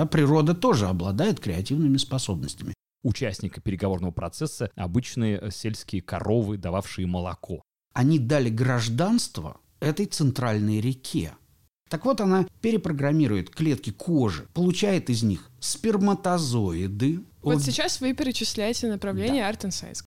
да, природа тоже обладает креативными способностями. Участника переговорного процесса обычные сельские коровы, дававшие молоко. Они дали гражданство этой центральной реке. Так вот, она перепрограммирует клетки кожи, получает из них сперматозоиды. Вот от... сейчас вы перечисляете направление да. Art and Science.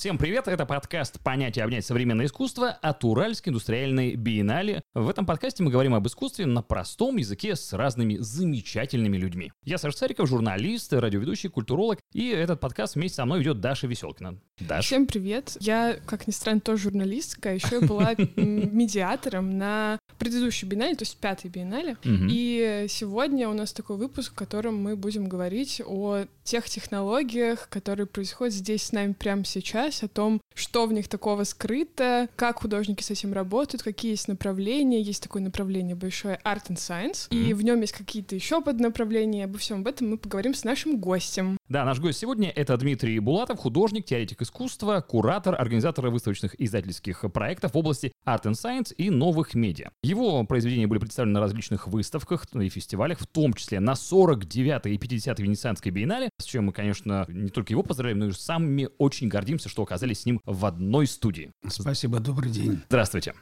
Всем привет, это подкаст «Понятие обнять современное искусство» от Уральской индустриальной биеннале. В этом подкасте мы говорим об искусстве на простом языке с разными замечательными людьми. Я Саша Цариков, журналист, радиоведущий, культуролог, и этот подкаст вместе со мной ведет Даша Веселкина. Даша. Всем привет. Я, как ни странно, тоже журналистка, а еще была медиатором на предыдущей биеннале, то есть пятой биеннале. И сегодня у нас такой выпуск, в котором мы будем говорить о тех технологиях, которые происходят здесь с нами прямо сейчас, о том, что в них такого скрыто, как художники с этим работают, какие есть направления. Есть такое направление большое Art and Science, mm-hmm. и в нем есть какие-то еще поднаправления. Обо всем об этом мы поговорим с нашим гостем. Да, наш гость сегодня — это Дмитрий Булатов, художник, теоретик искусства, куратор, организатор выставочных издательских проектов в области Art and Science и новых медиа. Его произведения были представлены на различных выставках и фестивалях, в том числе на 49-й и 50-й Венецианской биеннале, с чем мы, конечно, не только его поздравляем, но и сами очень гордимся, что оказались с ним в одной студии. Спасибо, добрый день. Здравствуйте.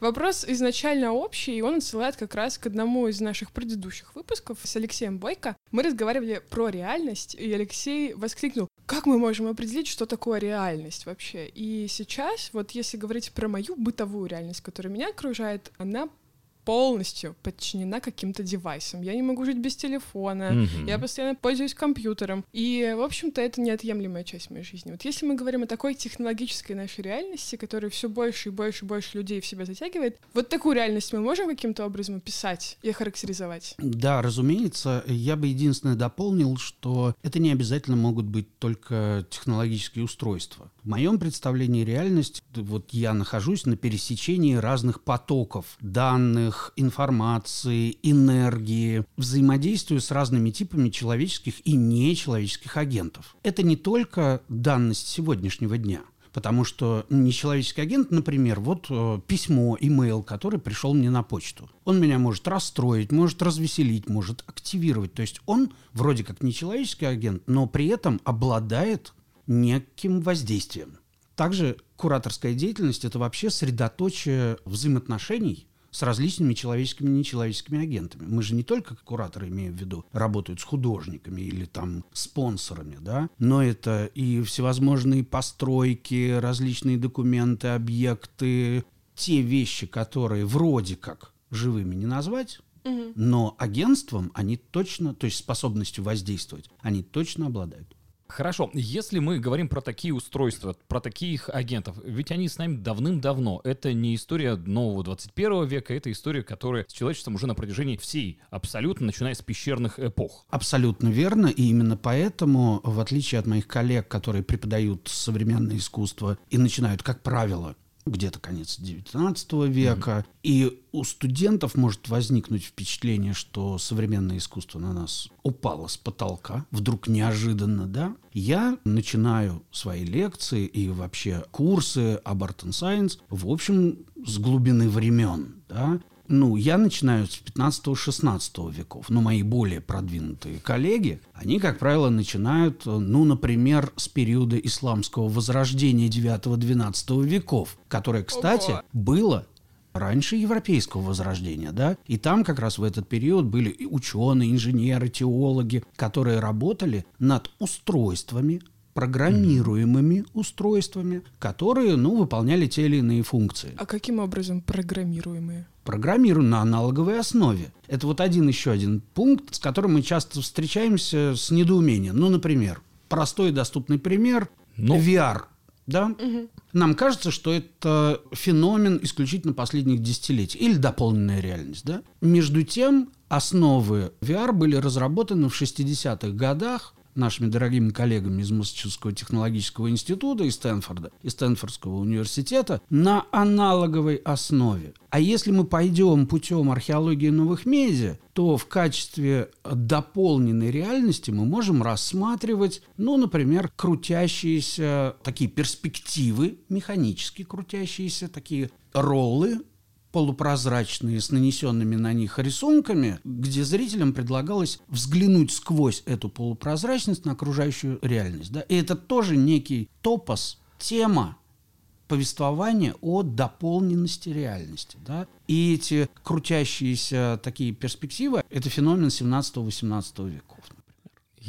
Вопрос изначально общий, и он отсылает как раз к одному из наших предыдущих выпусков с Алексеем Бойко. Мы разговаривали про реальность, и Алексей воскликнул, как мы можем определить, что такое реальность вообще? И сейчас, вот если говорить про мою бытовую реальность, которая меня окружает, она полностью подчинена каким-то девайсам. Я не могу жить без телефона, mm-hmm. я постоянно пользуюсь компьютером. И, в общем-то, это неотъемлемая часть моей жизни. Вот если мы говорим о такой технологической нашей реальности, которая все больше и больше и больше людей в себя затягивает, вот такую реальность мы можем каким-то образом описать и охарактеризовать? Да, разумеется. Я бы единственное дополнил, что это не обязательно могут быть только технологические устройства. В моем представлении реальность, вот я нахожусь на пересечении разных потоков данных, информации, энергии, взаимодействую с разными типами человеческих и нечеловеческих агентов. Это не только данность сегодняшнего дня. Потому что нечеловеческий агент, например, вот э, письмо, имейл, который пришел мне на почту. Он меня может расстроить, может развеселить, может активировать. То есть он вроде как нечеловеческий агент, но при этом обладает неким воздействием. Также кураторская деятельность – это вообще средоточие взаимоотношений с различными человеческими и нечеловеческими агентами. Мы же не только как кураторы, имею в виду, работают с художниками или там спонсорами, да, но это и всевозможные постройки, различные документы, объекты, те вещи, которые вроде как живыми не назвать, но агентством они точно, то есть способностью воздействовать, они точно обладают. Хорошо, если мы говорим про такие устройства, про таких агентов, ведь они с нами давным-давно. Это не история нового 21 века, это история, которая с человечеством уже на протяжении всей, абсолютно начиная с пещерных эпох. Абсолютно верно, и именно поэтому, в отличие от моих коллег, которые преподают современное искусство и начинают, как правило, где-то конец XIX века, mm-hmm. и у студентов может возникнуть впечатление, что современное искусство на нас упало с потолка, вдруг неожиданно, да? Я начинаю свои лекции и вообще курсы об Art and Science, в общем, с глубины времен, да? Ну, я начинаю с 15-16 веков, но мои более продвинутые коллеги, они, как правило, начинают, ну, например, с периода исламского возрождения 9-12 веков, которое, кстати, Ого. было раньше европейского возрождения, да, и там как раз в этот период были и ученые, инженеры, теологи, которые работали над устройствами, программируемыми устройствами, которые, ну, выполняли те или иные функции. А каким образом программируемые? Программируем на аналоговой основе. Это вот один еще один пункт, с которым мы часто встречаемся с недоумением. Ну, например, простой и доступный пример ну. VR. Да? Угу. Нам кажется, что это феномен исключительно последних десятилетий или дополненная реальность. Да? Между тем, основы VR были разработаны в 60-х годах нашими дорогими коллегами из Массачусетского технологического института и Стэнфорда, и Стэнфордского университета на аналоговой основе. А если мы пойдем путем археологии новых медиа, то в качестве дополненной реальности мы можем рассматривать, ну, например, крутящиеся такие перспективы, механически крутящиеся такие роллы полупрозрачные с нанесенными на них рисунками, где зрителям предлагалось взглянуть сквозь эту полупрозрачность на окружающую реальность. Да? И это тоже некий топос, тема повествования о дополненности реальности. Да? И эти крутящиеся такие перспективы – это феномен 17-18 веков.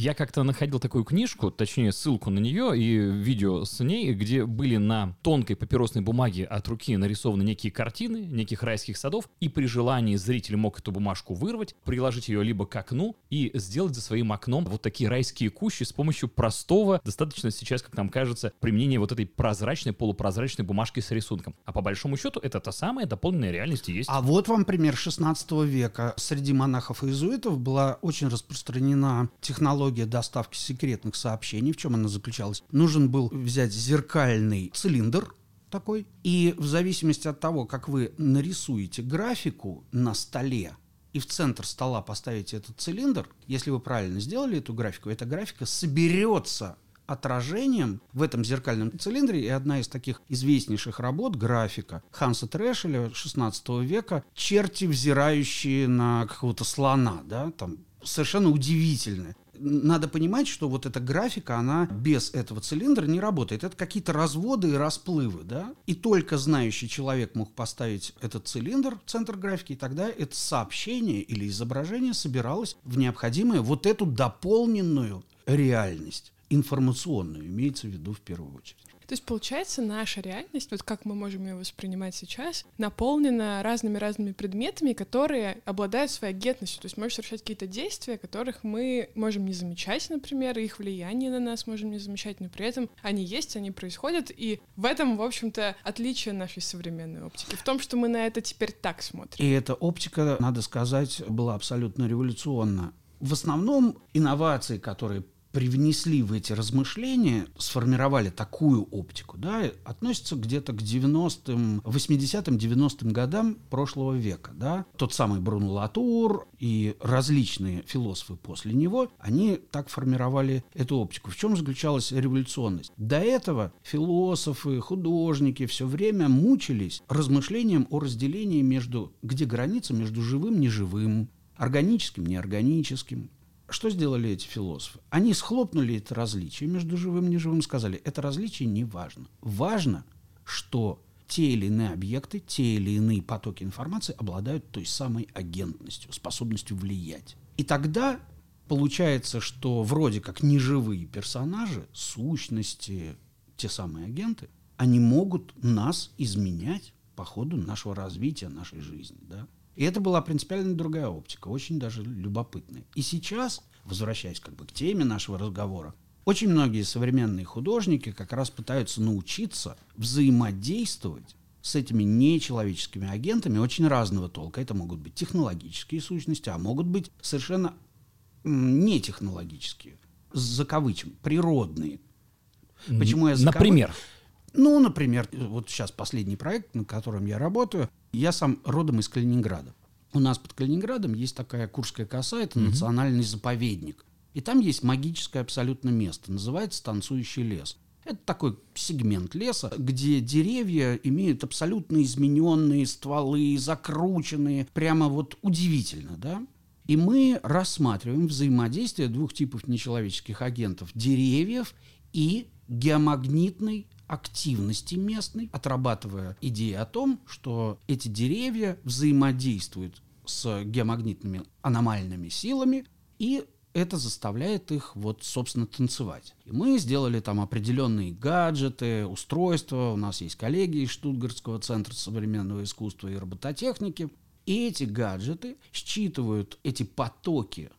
Я как-то находил такую книжку, точнее ссылку на нее и видео с ней, где были на тонкой папиросной бумаге от руки нарисованы некие картины неких райских садов, и при желании зритель мог эту бумажку вырвать, приложить ее либо к окну и сделать за своим окном вот такие райские кущи с помощью простого, достаточно сейчас, как нам кажется, применения вот этой прозрачной, полупрозрачной бумажки с рисунком. А по большому счету это та самая дополненная реальность есть. А вот вам пример 16 века. Среди монахов и иезуитов была очень распространена технология технология доставки секретных сообщений, в чем она заключалась? Нужен был взять зеркальный цилиндр, такой. И в зависимости от того, как вы нарисуете графику на столе, и в центр стола поставите этот цилиндр, если вы правильно сделали эту графику, эта графика соберется отражением в этом зеркальном цилиндре. И одна из таких известнейших работ, графика Ханса Трешеля 16 века, черти, взирающие на какого-то слона, да, там совершенно удивительная надо понимать, что вот эта графика, она без этого цилиндра не работает. Это какие-то разводы и расплывы, да? И только знающий человек мог поставить этот цилиндр в центр графики, и тогда это сообщение или изображение собиралось в необходимую вот эту дополненную реальность информационную, имеется в виду в первую очередь. То есть, получается, наша реальность, вот как мы можем ее воспринимать сейчас, наполнена разными-разными предметами, которые обладают своей агентностью. То есть можешь совершать какие-то действия, которых мы можем не замечать, например, их влияние на нас можем не замечать, но при этом они есть, они происходят, и в этом, в общем-то, отличие нашей современной оптики. В том, что мы на это теперь так смотрим. И эта оптика, надо сказать, была абсолютно революционна. В основном инновации, которые привнесли в эти размышления, сформировали такую оптику, да, относятся где-то к 90-м, 80-м, 90-м годам прошлого века, да. Тот самый Бруно Латур и различные философы после него, они так формировали эту оптику. В чем заключалась революционность? До этого философы, художники все время мучились размышлением о разделении между, где граница между живым, неживым, органическим, неорганическим, что сделали эти философы? Они схлопнули это различие между живым и неживым, сказали, это различие не важно. Важно, что те или иные объекты, те или иные потоки информации обладают той самой агентностью, способностью влиять. И тогда получается, что вроде как неживые персонажи, сущности, те самые агенты, они могут нас изменять по ходу нашего развития, нашей жизни. Да? И это была принципиально другая оптика, очень даже любопытная. И сейчас, возвращаясь как бы к теме нашего разговора, очень многие современные художники как раз пытаются научиться взаимодействовать с этими нечеловеческими агентами очень разного толка. Это могут быть технологические сущности, а могут быть совершенно не технологические, закавычим, природные. Почему я закавы... Например? Ну, например, вот сейчас последний проект, на котором я работаю, я сам родом из Калининграда. У нас под Калининградом есть такая Курская коса, это mm-hmm. национальный заповедник. И там есть магическое абсолютно место, называется «Танцующий лес». Это такой сегмент леса, где деревья имеют абсолютно измененные стволы, закрученные, прямо вот удивительно, да? И мы рассматриваем взаимодействие двух типов нечеловеческих агентов – деревьев и геомагнитной активности местной, отрабатывая идею о том, что эти деревья взаимодействуют с геомагнитными аномальными силами, и это заставляет их вот, собственно, танцевать. И мы сделали там определенные гаджеты, устройства. У нас есть коллеги из Штутгартского центра современного искусства и робототехники. И эти гаджеты считывают эти потоки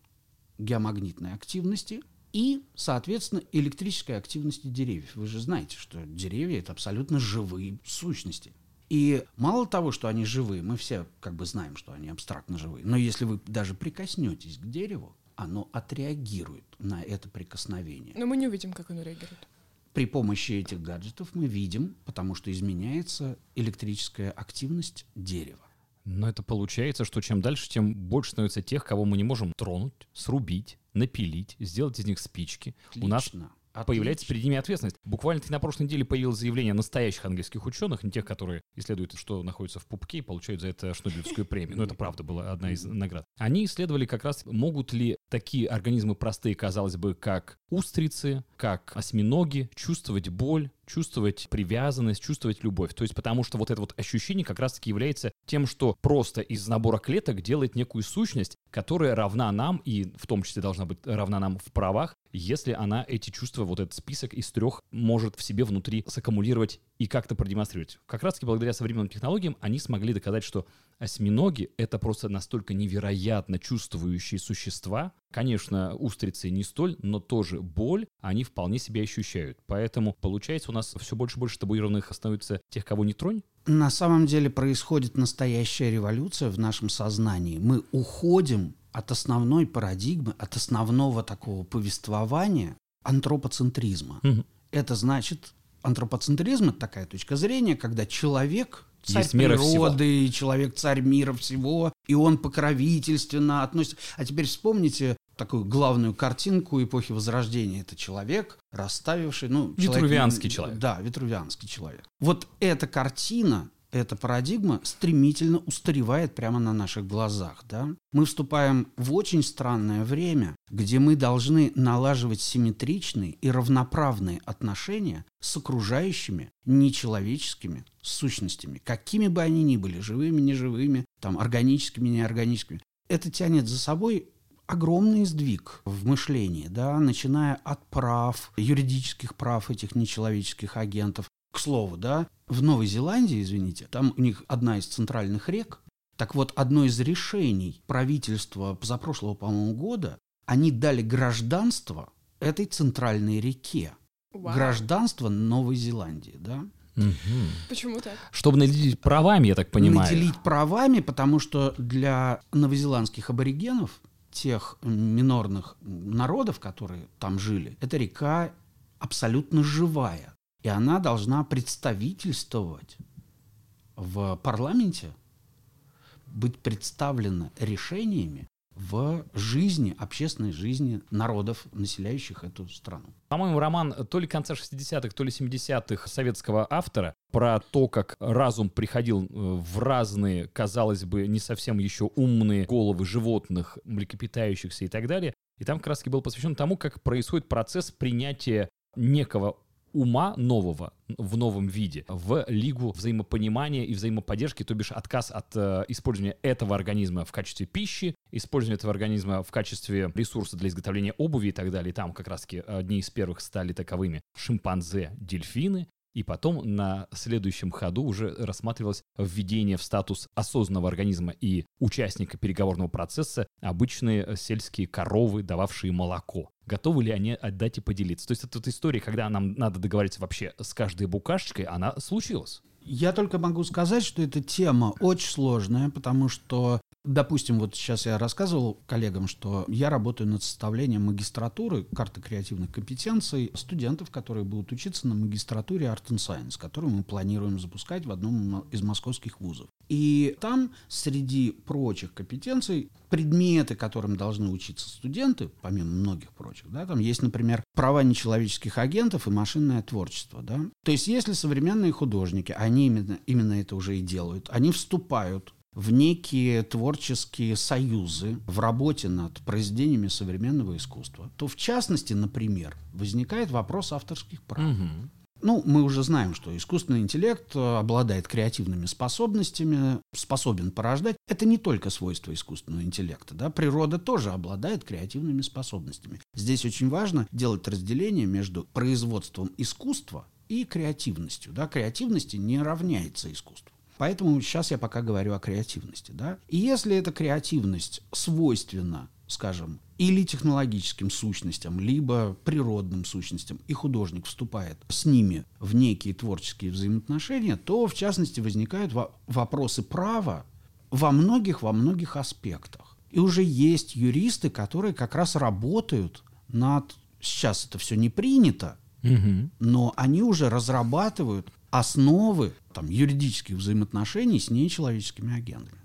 геомагнитной активности и, соответственно, электрической активности деревьев. Вы же знаете, что деревья – это абсолютно живые сущности. И мало того, что они живые, мы все как бы знаем, что они абстрактно живые, но если вы даже прикоснетесь к дереву, оно отреагирует на это прикосновение. Но мы не увидим, как оно реагирует. При помощи этих гаджетов мы видим, потому что изменяется электрическая активность дерева. Но это получается, что чем дальше, тем больше становится тех, кого мы не можем тронуть, срубить, напилить, сделать из них спички. У нас Отлично. появляется перед ними ответственность. Буквально на прошлой неделе появилось заявление настоящих английских ученых, не тех, которые исследуют, что находится в пупке и получают за это Шнобелевскую премию. Но это правда была одна из наград. Они исследовали как раз, могут ли такие организмы простые, казалось бы, как устрицы, как осьминоги, чувствовать боль, чувствовать привязанность, чувствовать любовь. То есть потому что вот это вот ощущение как раз-таки является тем, что просто из набора клеток делает некую сущность, которая равна нам и в том числе должна быть равна нам в правах, если она эти чувства, вот этот список из трех может в себе внутри саккумулировать и как-то продемонстрировать. Как раз-таки благодаря современным технологиям они смогли доказать, что осьминоги — это просто настолько невероятно чувствующие существа. Конечно, устрицы не столь, но тоже боль они вполне себе ощущают. Поэтому, получается, у нас все больше и больше табуированных становится тех, кого не тронь. На самом деле происходит настоящая революция в нашем сознании. Мы уходим от основной парадигмы, от основного такого повествования антропоцентризма. Мгм. Это значит, антропоцентризм — это такая точка зрения, когда человек царь Есть природы, человек царь мира всего, и он покровительственно относится. А теперь вспомните такую главную картинку эпохи Возрождения. Это человек, расставивший... Ну, Витрувианский человек. Да, витрувианский человек. Вот эта картина, эта парадигма стремительно устаревает прямо на наших глазах. Да? Мы вступаем в очень странное время, где мы должны налаживать симметричные и равноправные отношения с окружающими нечеловеческими сущностями, какими бы они ни были, живыми, неживыми, там, органическими, неорганическими. Это тянет за собой огромный сдвиг в мышлении, да, начиная от прав, юридических прав этих нечеловеческих агентов. К слову, да, в Новой Зеландии, извините, там у них одна из центральных рек. Так вот, одно из решений правительства позапрошлого, по-моему, года, они дали гражданство этой центральной реке. Вау. Гражданство Новой Зеландии, да. Почему так? Чтобы наделить правами, я так понимаю. Наделить правами, потому что для новозеландских аборигенов, тех минорных народов, которые там жили, эта река абсолютно живая. И она должна представительствовать в парламенте, быть представлена решениями в жизни, общественной жизни народов, населяющих эту страну. По-моему, роман то ли конца 60-х, то ли 70-х советского автора про то, как разум приходил э, в разные, казалось бы, не совсем еще умные головы животных, млекопитающихся и так далее. И там раз был посвящен тому, как происходит процесс принятия некого ума нового в новом виде в лигу взаимопонимания и взаимоподдержки, то бишь отказ от э, использования этого организма в качестве пищи, использование этого организма в качестве ресурса для изготовления обуви и так далее. Там как раз-таки одни из первых стали таковыми шимпанзе, дельфины. И потом на следующем ходу уже рассматривалось введение в статус осознанного организма и участника переговорного процесса обычные э, сельские коровы, дававшие молоко. Готовы ли они отдать и поделиться? То есть эта история, когда нам надо договориться вообще с каждой букашечкой, она случилась. Я только могу сказать, что эта тема очень сложная, потому что, допустим, вот сейчас я рассказывал коллегам, что я работаю над составлением магистратуры, карты креативных компетенций студентов, которые будут учиться на магистратуре Art and Science, которую мы планируем запускать в одном из московских вузов. И там среди прочих компетенций предметы, которым должны учиться студенты, помимо многих прочих, да, там есть, например, права нечеловеческих агентов и машинное творчество, да. То есть если современные художники, они именно, именно это уже и делают, они вступают в некие творческие союзы в работе над произведениями современного искусства, то в частности, например, возникает вопрос авторских прав. Ну, мы уже знаем, что искусственный интеллект э, обладает креативными способностями, способен порождать. Это не только свойство искусственного интеллекта. Да? Природа тоже обладает креативными способностями. Здесь очень важно делать разделение между производством искусства и креативностью. Да? Креативности не равняется искусству. Поэтому сейчас я пока говорю о креативности. Да? И если эта креативность свойственна, скажем, или технологическим сущностям, либо природным сущностям, и художник вступает с ними в некие творческие взаимоотношения, то, в частности, возникают во- вопросы права во многих, во многих аспектах. И уже есть юристы, которые как раз работают над... Сейчас это все не принято, Мгм. но они уже разрабатывают основы там, юридических взаимоотношений с нечеловеческими агентами.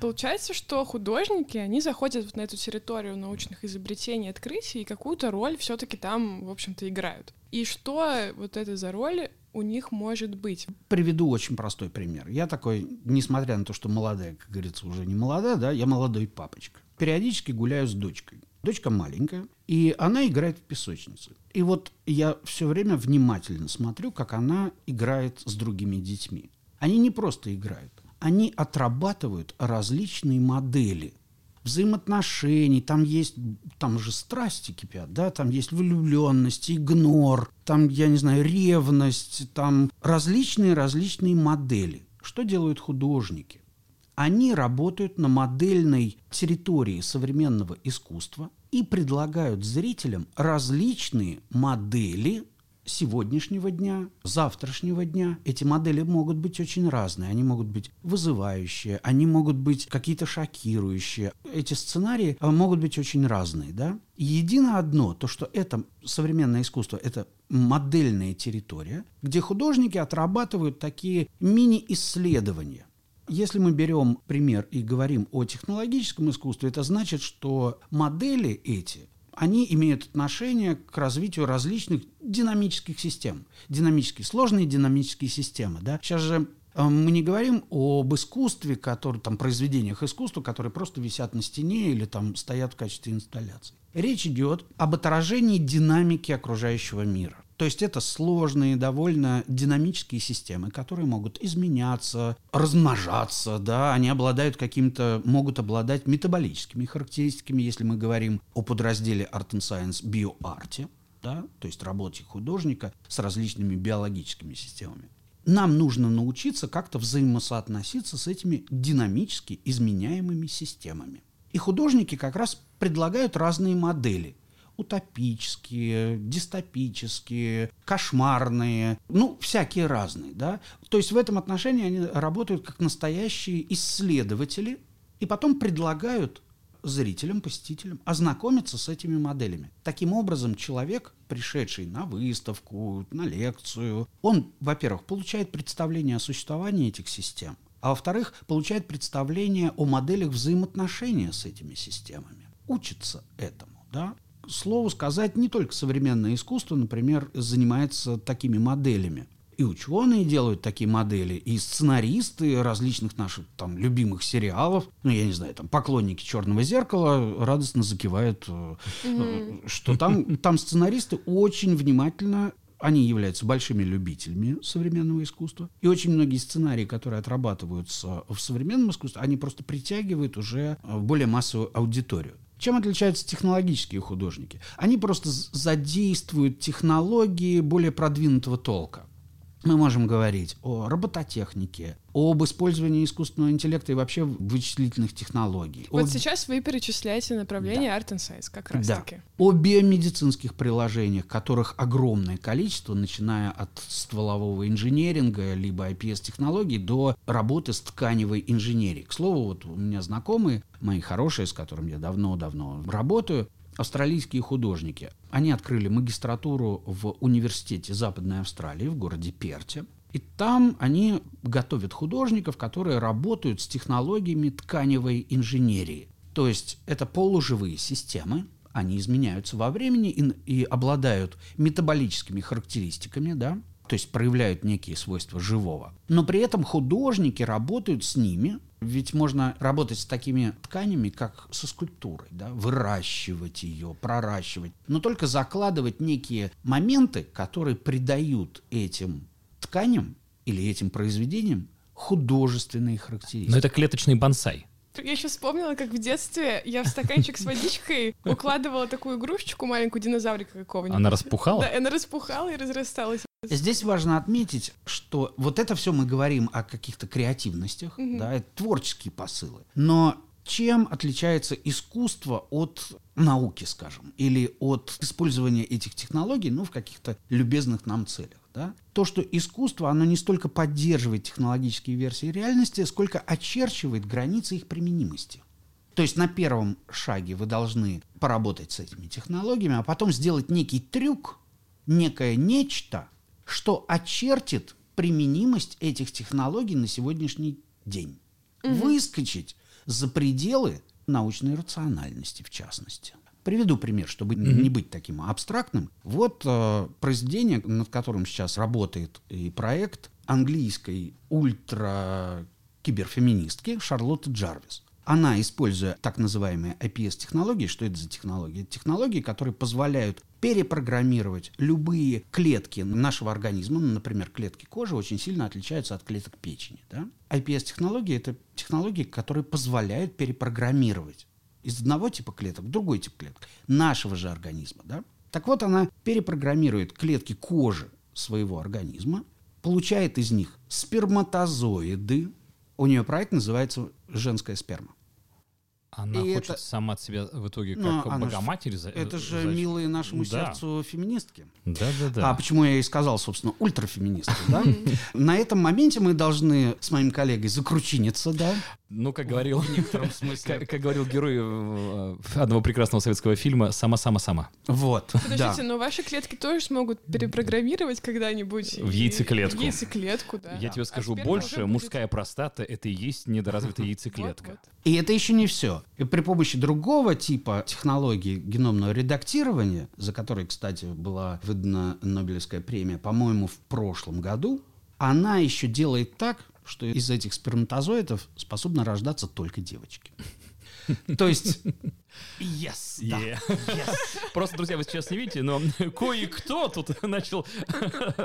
Получается, что художники, они заходят вот на эту территорию научных изобретений, открытий, и какую-то роль все-таки там, в общем-то, играют. И что вот это за роль у них может быть? Приведу очень простой пример. Я такой, несмотря на то, что молодая, как говорится, уже не молодая, да, я молодой папочка. Периодически гуляю с дочкой. Дочка маленькая, и она играет в песочнице. И вот я все время внимательно смотрю, как она играет с другими детьми. Они не просто играют, они отрабатывают различные модели взаимоотношений, там есть, там же страсти кипят, да, там есть влюбленность, игнор, там, я не знаю, ревность, там различные-различные модели. Что делают художники? Они работают на модельной территории современного искусства и предлагают зрителям различные модели сегодняшнего дня, завтрашнего дня. Эти модели могут быть очень разные. Они могут быть вызывающие, они могут быть какие-то шокирующие. Эти сценарии а, могут быть очень разные. Да? Едино одно, то что это современное искусство, это модельная территория, где художники отрабатывают такие мини-исследования. Если мы берем пример и говорим о технологическом искусстве, это значит, что модели эти, они имеют отношение к развитию различных динамических систем. Динамические, сложные динамические системы. Да? Сейчас же э, мы не говорим об искусстве, который, там, произведениях искусства, которые просто висят на стене или там стоят в качестве инсталляций. Речь идет об отражении динамики окружающего мира. То есть это сложные, довольно динамические системы, которые могут изменяться, размножаться, да, они обладают каким-то, могут обладать метаболическими характеристиками, если мы говорим о подразделе Art and Science биоарте, да, то есть работе художника с различными биологическими системами. Нам нужно научиться как-то взаимосоотноситься с этими динамически изменяемыми системами. И художники как раз предлагают разные модели – утопические, дистопические, кошмарные, ну, всякие разные, да. То есть в этом отношении они работают как настоящие исследователи и потом предлагают зрителям, посетителям ознакомиться с этими моделями. Таким образом, человек, пришедший на выставку, на лекцию, он, во-первых, получает представление о существовании этих систем, а во-вторых, получает представление о моделях взаимоотношения с этими системами. Учится этому, да слову сказать, не только современное искусство, например, занимается такими моделями. И ученые делают такие модели, и сценаристы различных наших там любимых сериалов, ну, я не знаю, там поклонники черного зеркала радостно закивают, mm-hmm. что там, там сценаристы очень внимательно они являются большими любителями современного искусства. И очень многие сценарии, которые отрабатываются в современном искусстве, они просто притягивают уже в более массовую аудиторию. Чем отличаются технологические художники? Они просто задействуют технологии более продвинутого толка. Мы можем говорить о робототехнике, об использовании искусственного интеллекта и вообще вычислительных технологий. Вот о... сейчас вы перечисляете направление Да. Art and Science как раз Да. таки. О биомедицинских приложениях, которых огромное количество, начиная от стволового инженеринга, либо IPS-технологий, до работы с тканевой инженерией. К слову, вот у меня знакомые, мои хорошие, с которыми я давно-давно работаю, австралийские художники. Они открыли магистратуру в университете Западной Австралии в городе Перте. И там они готовят художников, которые работают с технологиями тканевой инженерии. То есть это полуживые системы, они изменяются во времени и, и обладают метаболическими характеристиками, да, то есть проявляют некие свойства живого. Но при этом художники работают с ними, ведь можно работать с такими тканями, как со скульптурой, да, выращивать ее, проращивать, но только закладывать некие моменты, которые придают этим тканям или этим произведениям художественные характеристики. Но это клеточный бонсай. Я еще вспомнила, как в детстве я в стаканчик с водичкой укладывала такую игрушечку маленькую динозаврика какого-нибудь. Она распухала? Да, она распухала и разрасталась. Здесь важно отметить, что вот это все мы говорим о каких-то креативностях, Мгм. да, это творческие посылы. Но Чем отличается искусство от науки, скажем, или от использования этих технологий, ну, в каких-то любезных нам целях? Да? То, что искусство, оно не столько поддерживает технологические версии реальности, сколько очерчивает границы их применимости. То есть на первом шаге вы должны поработать с этими технологиями, а потом сделать некий трюк, некое нечто, что очертит применимость этих технологий на сегодняшний день. Угу. Выскочить за пределы научной рациональности, в частности. Приведу пример, чтобы mm-hmm. не быть таким абстрактным. Вот э, произведение, над которым сейчас работает и проект английской ультра-киберфеминистки Шарлотты Джарвис она, используя так называемые IPS-технологии, что это за технологии? Это технологии, которые позволяют перепрограммировать любые клетки нашего организма, ну, например, клетки кожи очень сильно отличаются от клеток печени. Да? IPS-технологии – это технологии, которые позволяют перепрограммировать из одного типа клеток в другой тип клеток нашего же организма. Да? Так вот, она перепрограммирует клетки кожи своего организма, получает из них сперматозоиды, у нее проект называется «Женская сперма». Она и хочет это... сама от себя в итоге ну, как ну, Богоматерь за... Это же за... милые нашему да. сердцу феминистки. Да, да, да. А почему я и сказал, собственно, ультрафеминистки, да? На этом моменте мы должны с моим коллегой закручиниться, да? Ну, как говорил, в некотором смысле. Как, как говорил герой э, одного прекрасного советского фильма «Сама-сама-сама». Вот, Подождите, но ваши клетки тоже смогут перепрограммировать когда-нибудь? В яйцеклетку. В яйцеклетку, да. Я тебе скажу а больше, мужская простата — это и есть недоразвитая яйцеклетка. Вот, вот. И это еще не все. И при помощи другого типа технологии геномного редактирования, за который, кстати, была выдана Нобелевская премия, по-моему, в прошлом году, она еще делает так, что из этих сперматозоидов способны рождаться только девочки. То есть Yes, да. Yeah. yes. Просто, друзья, вы сейчас не видите, но кое-кто тут начал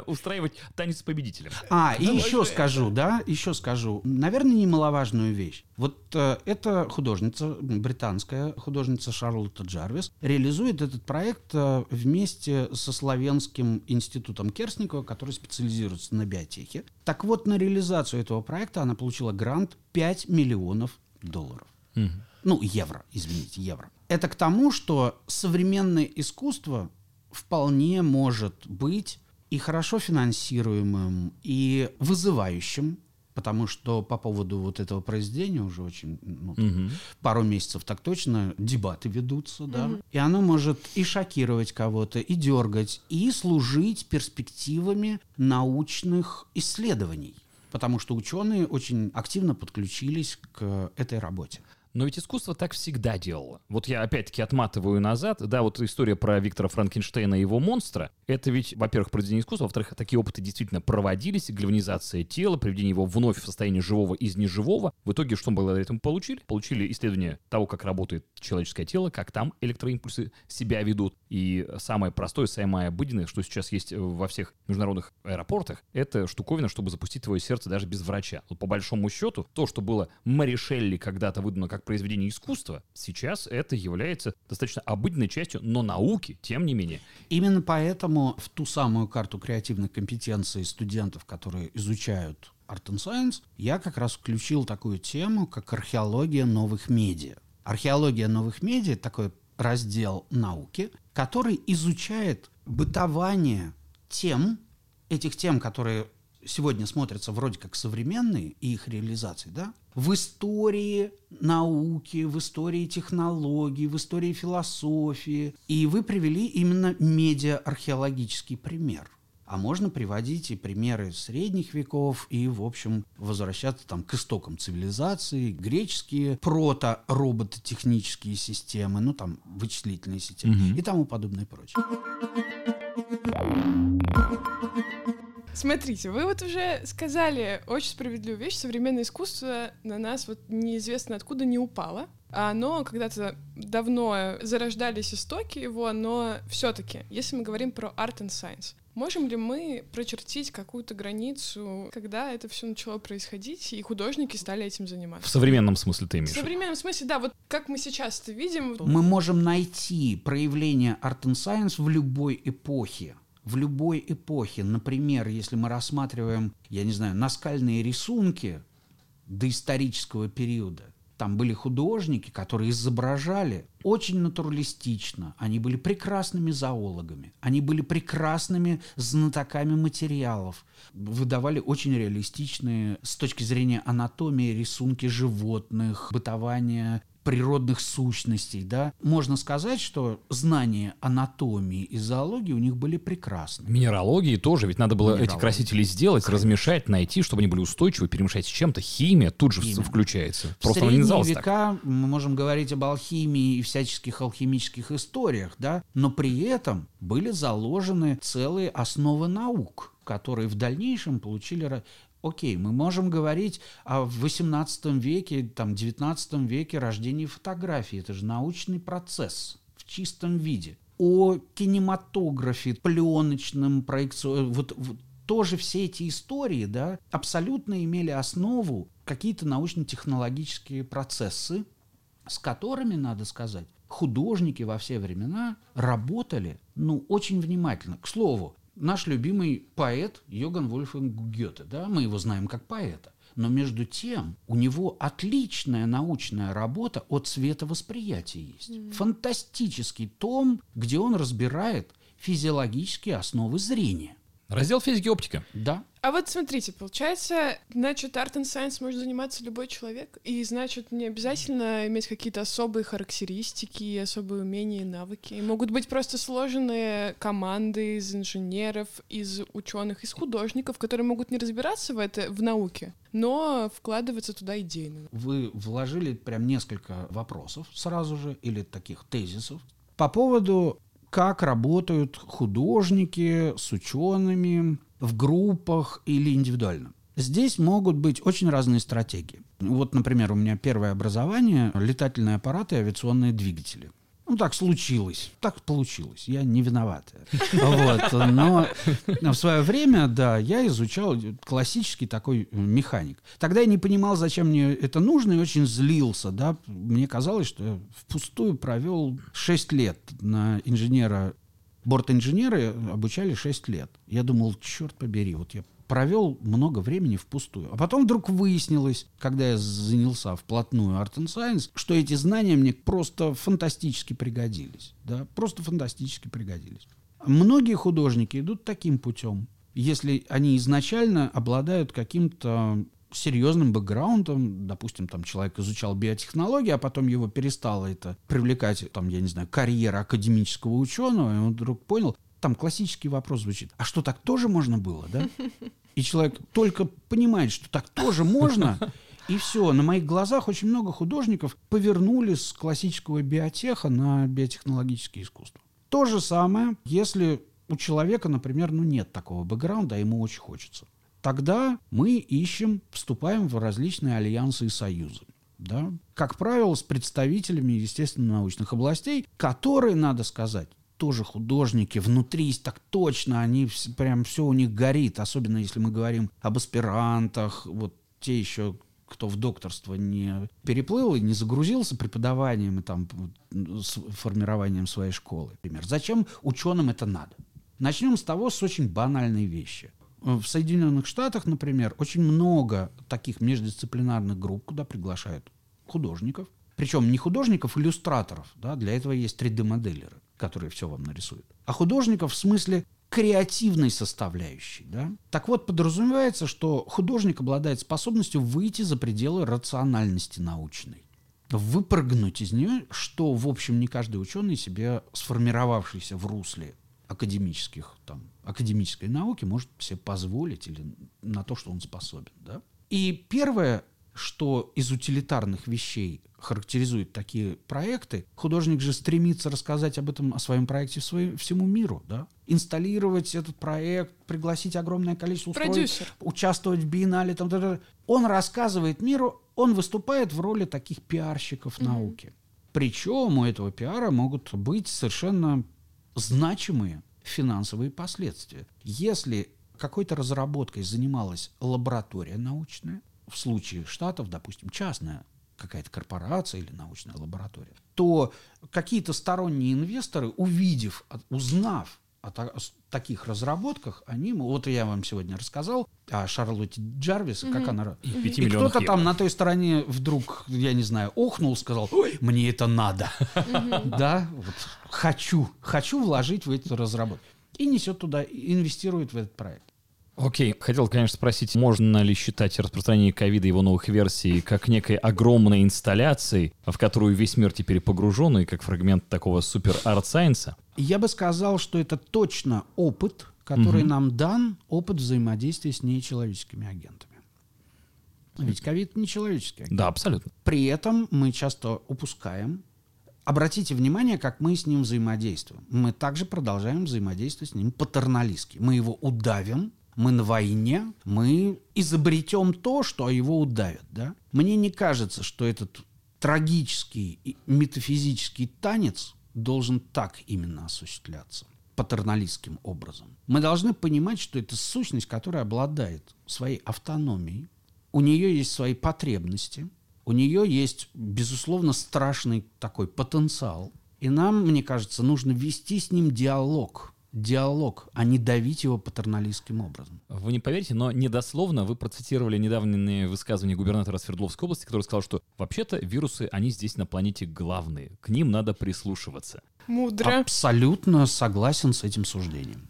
устраивать танец с победителем. А, и еще скажу, да, еще скажу, наверное, немаловажную вещь. Вот э, эта художница, британская художница Шарлотта Джарвис, реализует этот проект э, вместе со Славянским институтом Керсникова, который специализируется на биотехе. Так вот, на реализацию этого проекта она получила грант 5 миллионов долларов. Угу. Ну, евро, извините, евро. Это к тому, что современное искусство вполне может быть и хорошо финансируемым, и вызывающим, потому что по поводу вот этого произведения уже очень ну, угу. пару месяцев так точно дебаты ведутся, да, угу. и оно может и шокировать кого-то, и дергать, и служить перспективами научных исследований, потому что ученые очень активно подключились к этой работе. Но ведь искусство так всегда делало. Вот я опять-таки отматываю назад. Да, вот история про Виктора Франкенштейна и его монстра. Это ведь, во-первых, произведение искусства, во-вторых, такие опыты действительно проводились. Гальванизация тела, приведение его вновь в состояние живого из неживого. В итоге что мы благодаря этому получили? Получили исследование того, как работает человеческое тело, как там электроимпульсы себя ведут. И самое простое, самое обыденное, что сейчас есть во всех международных аэропортах, это штуковина, чтобы запустить твое сердце даже без врача. Вот по большому счету, то, что было Маришелли когда-то выдано как произведение искусства, сейчас это является достаточно обыденной частью, но науки, тем не менее. Именно поэтому в ту самую карту креативных компетенций студентов, которые изучают Art and Science, я как раз включил такую тему, как археология новых медиа. Археология новых медиа – такой раздел науки, который изучает бытование тем, этих тем, которые сегодня смотрятся вроде как современные и их реализации, да, в истории науки, в истории технологий, в истории философии. И вы привели именно медиа-археологический пример. А можно приводить и примеры средних веков и, в общем, возвращаться там к истокам цивилизации, греческие прото-робототехнические системы, ну там вычислительные системы угу. и тому подобное прочее. Смотрите, вы вот уже сказали очень справедливую вещь. Современное искусство на нас вот неизвестно откуда не упало. Оно когда-то давно зарождались истоки его, но все-таки, если мы говорим про art and science, можем ли мы прочертить какую-то границу, когда это все начало происходить, и художники стали этим заниматься? В современном смысле ты имеешь? В современном смысле, да. Вот как мы сейчас это видим. Мы можем найти проявление art and science в любой эпохе в любой эпохе. Например, если мы рассматриваем, я не знаю, наскальные рисунки доисторического периода, Там были художники, которые изображали очень натуралистично. Они были прекрасными зоологами. Они были прекрасными знатоками материалов. Выдавали очень реалистичные с точки зрения анатомии рисунки животных, бытования природных сущностей, да, можно сказать, что знания анатомии и зоологии у них были прекрасны. Минералогии тоже, ведь надо было эти красители сделать, Конечно. размешать, найти, чтобы они были устойчивы, перемешать с чем-то. Химия тут же Химия. включается. В Просто средние не века так. мы можем говорить об алхимии и всяческих алхимических историях, да, но при этом были заложены целые основы наук которые в дальнейшем получили Окей, мы можем говорить о 18 веке, там, 19 веке рождении фотографии. Это же научный процесс в чистом виде. О кинематографе, пленочном проекции. Вот, вот тоже все эти истории, да, абсолютно имели основу какие-то научно-технологические процессы, с которыми, надо сказать, художники во все времена работали, ну, очень внимательно. К слову, наш любимый поэт Йоган Вольфганг Гёте, да, мы его знаем как поэта. Но между тем у него отличная научная работа о цветовосприятии есть. Mm. Фантастический том, где он разбирает физиологические основы зрения. Раздел физики и оптика. Да. А вот смотрите, получается, значит, Art and Science может заниматься любой человек, и значит, не обязательно иметь какие-то особые характеристики, особые умения и навыки. И могут быть просто сложенные команды из инженеров, из ученых, из художников, которые могут не разбираться в это в науке, но вкладываться туда идейно. Вы вложили прям несколько вопросов сразу же, или таких тезисов, по поводу как работают художники с учеными в группах или индивидуально. Здесь могут быть очень разные стратегии. Вот, например, у меня первое образование — летательные аппараты и авиационные двигатели. Ну, так случилось. Так получилось. Я не виноват. Вот. Но в свое время, да, я изучал классический такой механик. Тогда я не понимал, зачем мне это нужно, и очень злился. Да. Мне казалось, что я впустую провел 6 лет на инженера Борт-инженеры обучали 6 лет. Я думал, черт побери, вот я провел много времени впустую. А потом вдруг выяснилось, когда я занялся вплотную Art and Science, что эти знания мне просто фантастически пригодились. Да? Просто фантастически пригодились. Многие художники идут таким путем. Если они изначально обладают каким-то серьезным бэкграундом, допустим, там человек изучал биотехнологии, а потом его перестало это привлекать, там, я не знаю, карьера академического ученого, и он вдруг понял, там классический вопрос звучит, а что, так тоже можно было, да? И человек только понимает, что так тоже можно, и все. На моих глазах очень много художников повернули с классического биотеха на биотехнологическое искусство. То же самое, если у человека, например, ну нет такого бэкграунда, а ему очень хочется. Тогда мы ищем, вступаем в различные альянсы и союзы. Да? Как правило, с представителями, естественно, научных областей, которые, надо сказать, тоже художники, внутри так точно, они прям все у них горит, особенно если мы говорим об аспирантах, вот те еще кто в докторство не переплыл и не загрузился преподаванием и там с формированием своей школы, например. Зачем ученым это надо? Начнем с того, с очень банальной вещи. В Соединенных Штатах, например, очень много таких междисциплинарных групп, куда приглашают художников. Причем не художников, иллюстраторов. Да, для этого есть 3D-моделеры которые все вам нарисуют, а художников в смысле креативной составляющей. Да? Так вот, подразумевается, что художник обладает способностью выйти за пределы рациональности научной выпрыгнуть из нее, что, в общем, не каждый ученый себе, сформировавшийся в русле академических, там, академической науки, может себе позволить или на то, что он способен. Да? И первое, что из утилитарных вещей характеризует такие проекты, художник же стремится рассказать об этом, о своем проекте своим, всему миру, да? Инсталлировать этот проект, пригласить огромное количество устройств, участвовать в биеннале, там, да, да. он рассказывает миру, он выступает в роли таких пиарщиков mm-hmm. науки. Причем у этого пиара могут быть совершенно значимые финансовые последствия. Если какой-то разработкой занималась лаборатория научная, в случае штатов, допустим, частная какая-то корпорация или научная лаборатория, то какие-то сторонние инвесторы, увидев, узнав о та- таких разработках, они, вот я вам сегодня рассказал о Шарлотте Джарвис, как она... И в 5 И кто-то там евро. на той стороне вдруг, я не знаю, охнул, сказал, ой, мне это надо. Да, вот хочу, хочу вложить в эту разработку. И несет туда, инвестирует в этот проект. Окей, хотел, конечно, спросить, можно ли считать распространение ковида и его новых версий как некой огромной инсталляцией, в которую весь мир теперь погружен, и как фрагмент такого супер art science -а? Я бы сказал, что это точно опыт, который нам дан, опыт взаимодействия с нечеловеческими агентами. Ведь ковид не человеческий агент. Да, абсолютно. При этом мы часто упускаем. Обратите внимание, как мы с ним взаимодействуем. Мы также продолжаем взаимодействовать с ним патерналистски. Мы его удавим, мы на войне, мы изобретем то, что его удавят. Да? Мне не кажется, что этот трагический и метафизический танец должен так именно осуществляться патерналистским образом. Мы должны понимать, что это сущность, которая обладает своей автономией, у нее есть свои потребности, у нее есть, безусловно, страшный такой потенциал. И нам, мне кажется, нужно вести с ним диалог. Диалог, а не давить его патерналистским образом. Вы не поверите, но недословно вы процитировали недавнее высказывание губернатора Свердловской области, который сказал, что вообще-то вирусы, они здесь на планете главные, к ним надо прислушиваться. Мудро. Абсолютно согласен с этим суждением.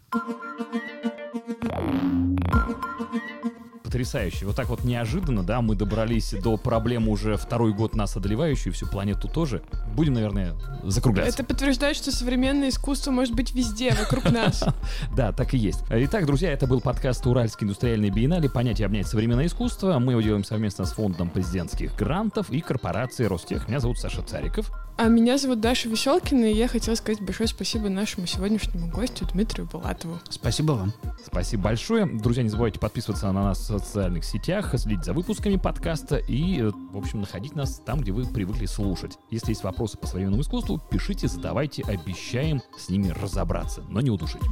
Потрясающе. Вот так вот неожиданно, да, мы добрались до проблемы уже второй год нас одолевающей, всю планету тоже. Будем, наверное, закругляться. Это подтверждает, что современное искусство может быть везде, вокруг нас. Да, так и есть. Итак, друзья, это был подкаст Уральской индустриальной биеннале «Понятие обнять современное искусство». Мы его делаем совместно с фондом президентских грантов и корпорацией Ростех. Меня зовут Саша Цариков. А меня зовут Даша Веселкина, и я хотела сказать большое спасибо нашему сегодняшнему гостю Дмитрию Булатову. Спасибо вам. Спасибо большое. Друзья, не забывайте подписываться на нас в социальных сетях, следить за выпусками подкаста и, э, в общем, находить нас там, где вы привыкли слушать. Если есть вопросы по современному искусству, пишите, задавайте, обещаем с ними разобраться, но не удушить.